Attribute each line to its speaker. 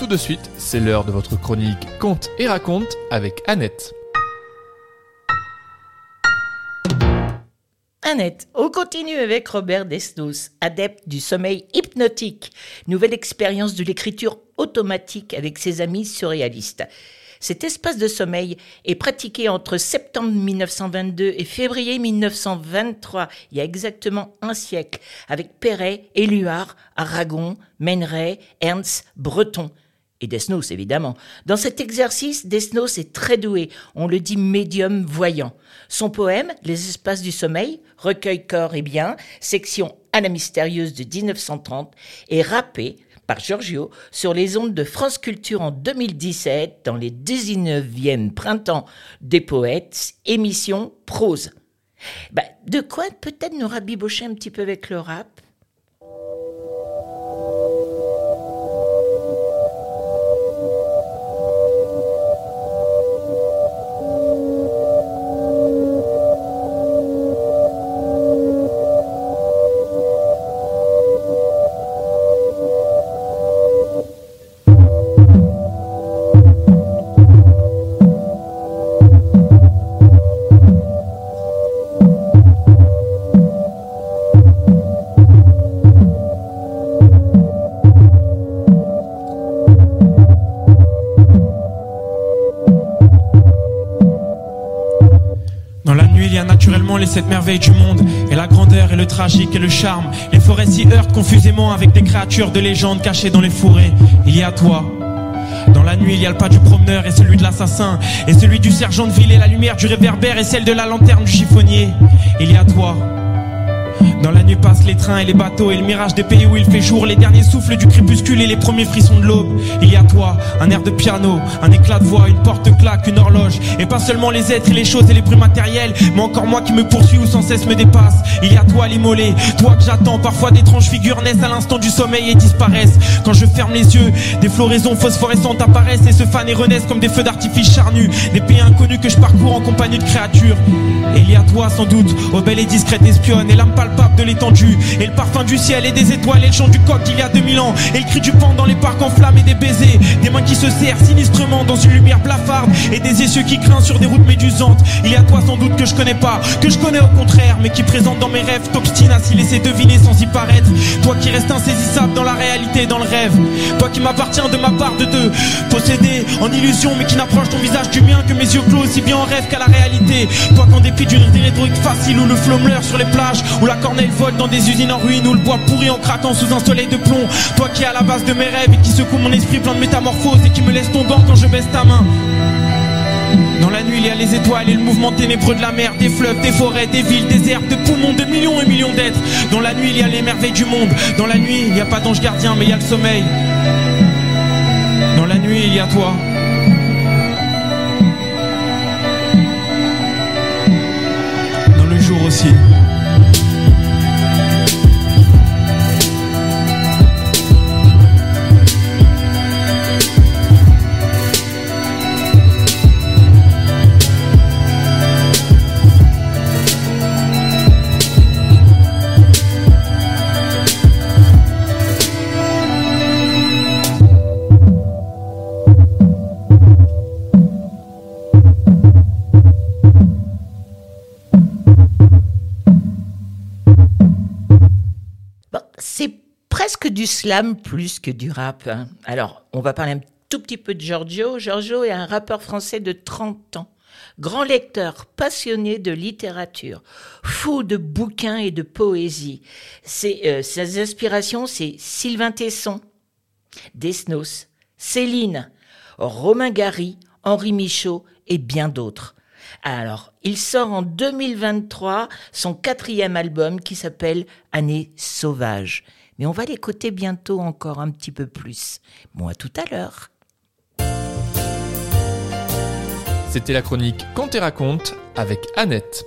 Speaker 1: tout de suite, c'est l'heure de votre chronique Conte et raconte avec Annette.
Speaker 2: Annette, on continue avec Robert Desnos, adepte du sommeil hypnotique, nouvelle expérience de l'écriture automatique avec ses amis surréalistes. Cet espace de sommeil est pratiqué entre septembre 1922 et février 1923, il y a exactement un siècle, avec Perret, Éluard, Aragon, Méneret, Ernst, Breton et Desnos évidemment. Dans cet exercice, Desnos est très doué, on le dit médium voyant. Son poème, Les espaces du sommeil, recueil corps et bien, section Anna mystérieuse de 1930, est rappé par Giorgio sur les ondes de France Culture en 2017 dans les 19e printemps des poètes, émission prose. Bah, de quoi peut-être nous rabibocher un petit peu avec le rap?
Speaker 3: Les sept merveilles du monde, et la grandeur et le tragique et le charme. Les forêts s'y heurtent confusément avec des créatures de légende cachées dans les fourrés. Il y a toi. Dans la nuit, il y a le pas du promeneur et celui de l'assassin, et celui du sergent de ville et la lumière du réverbère et celle de la lanterne du chiffonnier. Il y a toi. Dans la nuit passent les trains et les bateaux et le mirage des pays où il fait jour, les derniers souffles du crépuscule et les premiers frissons de l'aube. Il y a toi, un air de piano, un éclat de voix, une porte claque, une horloge, et pas seulement les êtres et les choses et les bruits matériels, mais encore moi qui me poursuis ou sans cesse me dépasse. Il y a toi l'immolé, toi que j'attends, parfois d'étranges figures naissent à l'instant du sommeil et disparaissent. Quand je ferme les yeux, des floraisons phosphorescentes apparaissent et se fanent et renaissent comme des feux d'artifice charnus, des pays inconnus que je parcours en compagnie de créatures. Et il y a toi sans doute, ô belle et discrète espionne, et l'âme de l'étendue Et le parfum du ciel et des étoiles Et le chant du coq il y a 2000 ans. Et le cri du pan dans les parcs en flammes et des baisers Des mains qui se serrent sinistrement dans une lumière blafarde Et des essieux qui craignent sur des routes médusantes. Il y a toi sans doute que je connais pas Que je connais au contraire Mais qui présente dans mes rêves T'obstine à s'y laisser deviner sans y paraître. Toi qui restes insaisissable dans la réalité dans le rêve. Toi qui m'appartiens de ma part de te posséder En illusion mais qui n'approche ton visage du mien Que mes yeux clos aussi bien en rêve qu'à la réalité Toi qu'en dépit d'une rhétorique facile Ou le flot sur les plages Ou la corneille vole dans des usines en ruine où le bois pourri en craquant sous un soleil de plomb. Toi qui es à la base de mes rêves et qui secoue mon esprit plein de métamorphoses et qui me laisse tombant quand je baisse ta main. Dans la nuit, il y a les étoiles et le mouvement ténébreux de la mer, des fleuves, des forêts, des villes, des herbes, de poumons, de millions et millions d'êtres. Dans la nuit, il y a les merveilles du monde. Dans la nuit, il n'y a pas d'ange gardien, mais il y a le sommeil. Dans la nuit, il y a toi. Le aussi.
Speaker 2: du slam plus que du rap. Hein. Alors, on va parler un tout petit peu de Giorgio. Giorgio est un rappeur français de 30 ans. Grand lecteur, passionné de littérature, fou de bouquins et de poésie. Ses, euh, ses inspirations, c'est Sylvain Tesson, Desnos, Céline, Romain Gary, Henri Michaud et bien d'autres. Alors, il sort en 2023 son quatrième album qui s'appelle Année sauvage mais on va l'écouter bientôt encore un petit peu plus. Bon, à tout à l'heure.
Speaker 1: C'était la chronique Quand et raconte avec Annette.